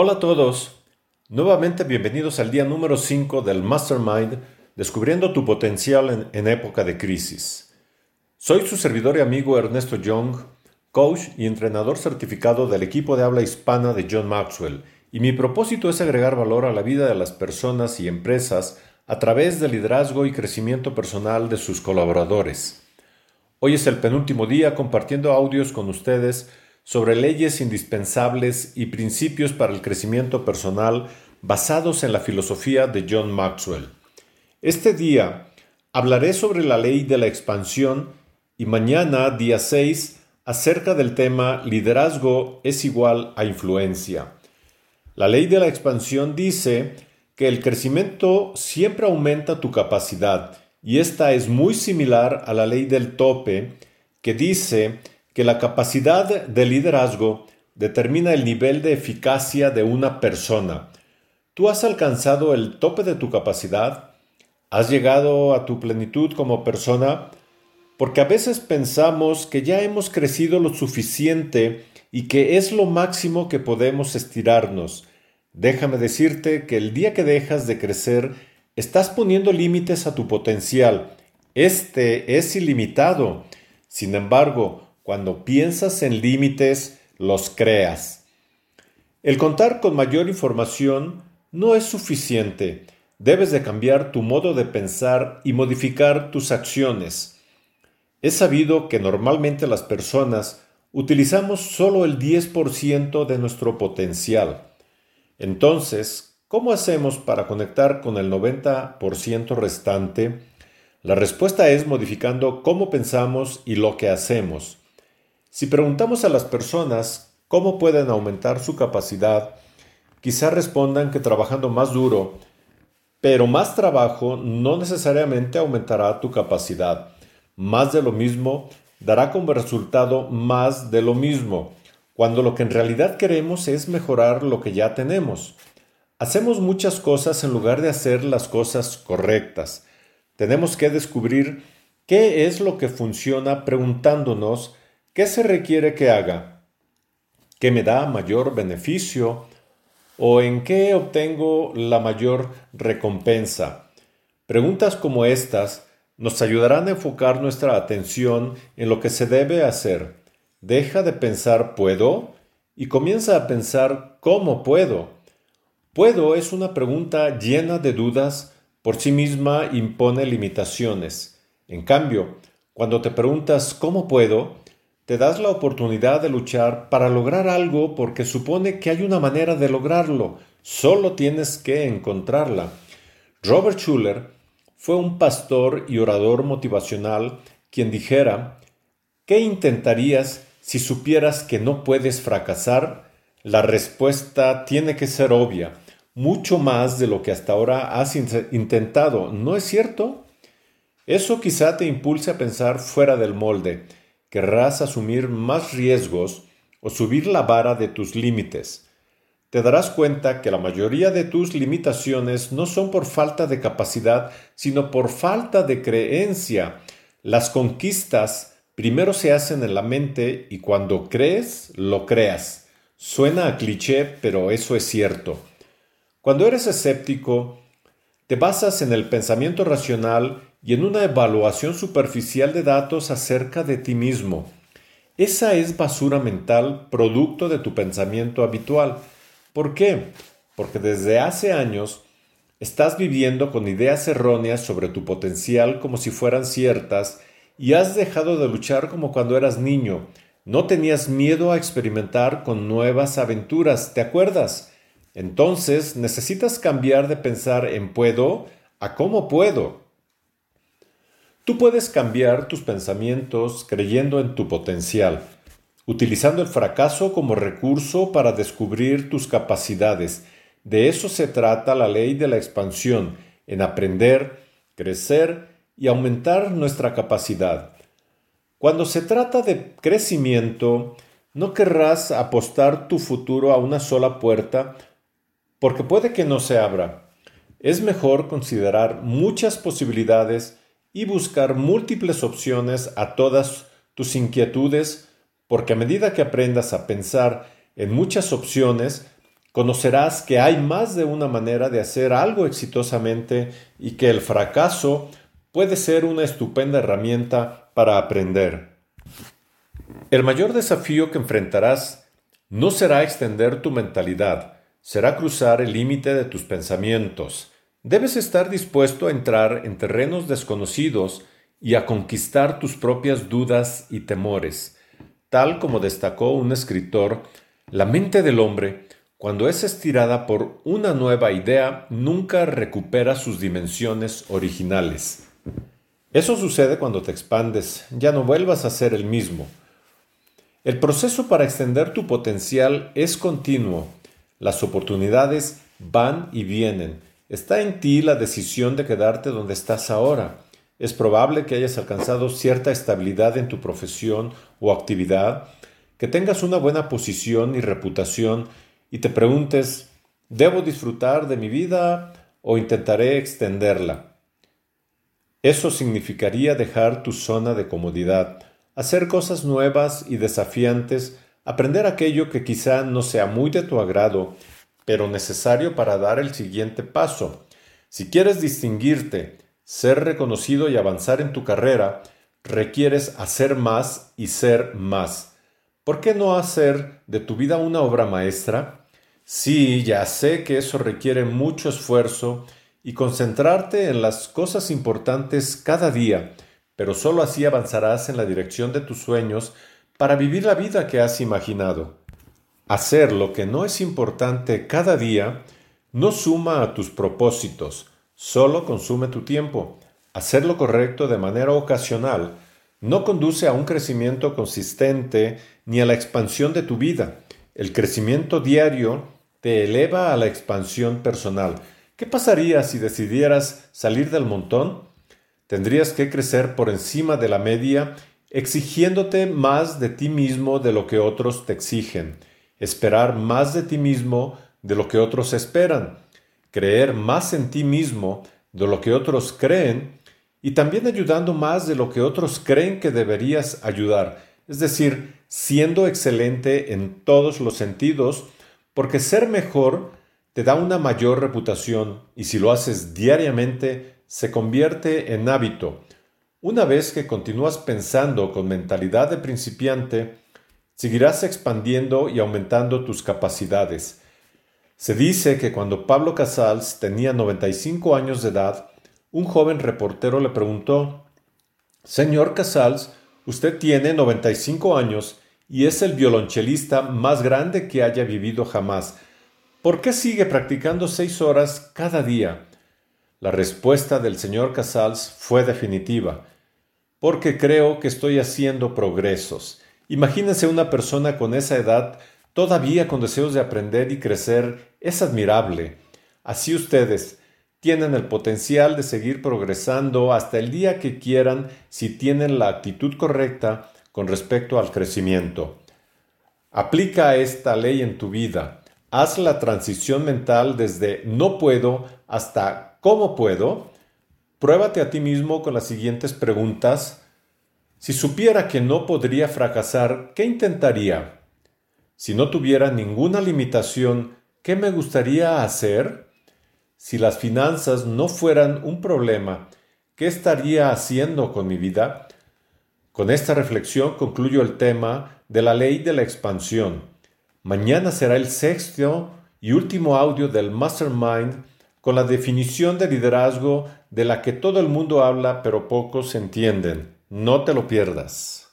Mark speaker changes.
Speaker 1: Hola a todos, nuevamente bienvenidos al día número 5 del Mastermind Descubriendo tu potencial en, en, época de crisis. Soy su servidor y amigo Ernesto Young, coach y entrenador certificado del equipo de habla hispana de John Maxwell, y mi propósito es agregar valor a la vida de las personas y empresas a través del liderazgo y crecimiento personal de sus colaboradores. Hoy es el penúltimo día compartiendo audios con ustedes sobre leyes indispensables y principios para el crecimiento personal basados en la filosofía de John Maxwell. Este día hablaré sobre la ley de la expansión y mañana, día 6, acerca del tema liderazgo es igual a influencia. La ley de la expansión dice que el crecimiento siempre aumenta tu capacidad y esta es muy similar a la ley del tope que dice que la capacidad de liderazgo determina el nivel de eficacia de una persona. ¿Tú has alcanzado el tope de tu capacidad? ¿Has llegado a tu plenitud como persona? Porque a veces pensamos que ya hemos crecido lo suficiente y que es lo máximo que podemos estirarnos. Déjame decirte que el día que dejas de crecer, estás poniendo límites a tu potencial. Este es ilimitado. Sin embargo, cuando piensas en límites, los creas. El contar con mayor información no es suficiente. Debes de cambiar tu modo de pensar y modificar tus acciones. Es sabido que normalmente las personas utilizamos solo el 10% de nuestro potencial. Entonces, ¿cómo hacemos para conectar con el 90% restante? La respuesta es modificando cómo pensamos y lo que hacemos. Si preguntamos a las personas cómo pueden aumentar su capacidad, quizá respondan que trabajando más duro, pero más trabajo no necesariamente aumentará tu capacidad. Más de lo mismo dará como resultado más de lo mismo, cuando lo que en realidad queremos es mejorar lo que ya tenemos. Hacemos muchas cosas en lugar de hacer las cosas correctas. Tenemos que descubrir qué es lo que funciona preguntándonos ¿Qué se requiere que haga? ¿Qué me da mayor beneficio? ¿O en qué obtengo la mayor recompensa? Preguntas como estas nos ayudarán a enfocar nuestra atención en lo que se debe hacer. Deja de pensar puedo y comienza a pensar cómo puedo. Puedo es una pregunta llena de dudas, por sí misma impone limitaciones. En cambio, cuando te preguntas cómo puedo, te das la oportunidad de luchar para lograr algo porque supone que hay una manera de lograrlo, solo tienes que encontrarla. Robert Schuller fue un pastor y orador motivacional quien dijera, ¿qué intentarías si supieras que no puedes fracasar? La respuesta tiene que ser obvia, mucho más de lo que hasta ahora has intentado, ¿no es cierto? Eso quizá te impulse a pensar fuera del molde, querrás asumir más riesgos o subir la vara de tus límites. Te darás cuenta que la mayoría de tus limitaciones no son por falta de capacidad, sino por falta de creencia. Las conquistas primero se hacen en la mente y cuando crees, lo creas. Suena a cliché, pero eso es cierto. Cuando eres escéptico, te basas en el pensamiento racional y en una evaluación superficial de datos acerca de ti mismo. Esa es basura mental producto de tu pensamiento habitual. ¿Por qué? Porque desde hace años estás viviendo con ideas erróneas sobre tu potencial como si fueran ciertas y has dejado de luchar como cuando eras niño. No tenías miedo a experimentar con nuevas aventuras, ¿te acuerdas? Entonces necesitas cambiar de pensar en puedo a cómo puedo. Tú puedes cambiar tus pensamientos creyendo en tu potencial, utilizando el fracaso como recurso para descubrir tus capacidades. De eso se trata la ley de la expansión, en aprender, crecer y aumentar nuestra capacidad. Cuando se trata de crecimiento, no querrás apostar tu futuro a una sola puerta porque puede que no se abra. Es mejor considerar muchas posibilidades y buscar múltiples opciones a todas tus inquietudes, porque a medida que aprendas a pensar en muchas opciones, conocerás que hay más de una manera de hacer algo exitosamente y que el fracaso puede ser una estupenda herramienta para aprender. El mayor desafío que enfrentarás no será extender tu mentalidad, será cruzar el límite de tus pensamientos. Debes estar dispuesto a entrar en terrenos desconocidos y a conquistar tus propias dudas y temores. Tal como destacó un escritor, la mente del hombre, cuando es estirada por una nueva idea, nunca recupera sus dimensiones originales. Eso sucede cuando te expandes, ya no vuelvas a ser el mismo. El proceso para extender tu potencial es continuo. Las oportunidades van y vienen. Está en ti la decisión de quedarte donde estás ahora. Es probable que hayas alcanzado cierta estabilidad en tu profesión o actividad, que tengas una buena posición y reputación y te preguntes, ¿debo disfrutar de mi vida o intentaré extenderla? Eso significaría dejar tu zona de comodidad, hacer cosas nuevas y desafiantes, aprender aquello que quizá no sea muy de tu agrado, pero necesario para dar el siguiente paso. Si quieres distinguirte, ser reconocido y avanzar en tu carrera, requieres hacer más y ser más. ¿Por qué no hacer de tu vida una obra maestra? Sí, ya sé que eso requiere mucho esfuerzo y concentrarte en las cosas importantes cada día, pero sólo así avanzarás en la dirección de tus sueños para vivir la vida que has imaginado. Hacer lo que no es importante cada día no suma a tus propósitos, solo consume tu tiempo. Hacer lo correcto de manera ocasional no conduce a un crecimiento consistente ni a la expansión de tu vida. El crecimiento diario te eleva a la expansión personal. ¿Qué pasaría si decidieras salir del montón? Tendrías que crecer por encima de la media, exigiéndote más de ti mismo de lo que otros te exigen, esperar más de ti mismo de lo que otros esperan creer más en ti mismo de lo que otros creen y también ayudando más de lo que otros creen que deberías ayudar, es decir, siendo excelente en todos los sentidos, porque ser mejor te da una mayor reputación y si lo haces diariamente se convierte en hábito. Una vez que continúas pensando con mentalidad de principiante, seguirás expandiendo y aumentando tus capacidades. Se dice que cuando Pablo Casals tenía 95 años de edad, un joven reportero le preguntó, Señor Casals, usted tiene 95 años y es el violonchelista más grande que haya vivido jamás. ¿Por qué sigue practicando seis horas cada día? La respuesta del señor Casals fue definitiva. Porque creo que estoy haciendo progresos. Imagínense una persona con esa edad todavía con deseos de aprender y crecer, es admirable. Así ustedes tienen el potencial de seguir progresando hasta el día que quieran si tienen la actitud correcta con respecto al crecimiento. Aplica esta ley en tu vida. Haz la transición mental desde no puedo hasta cómo puedo. Pruébate a ti mismo con las siguientes preguntas. Si supiera que no podría fracasar, ¿qué intentaría? Si no tuviera ninguna limitación, ¿qué me gustaría hacer? Si las finanzas no fueran un problema, ¿qué estaría haciendo con mi vida? Con esta reflexión concluyo el tema de la ley de la expansión. Mañana será el sexto y último audio del Mastermind con la definición de liderazgo de la que todo el mundo habla pero pocos entienden. No te lo pierdas.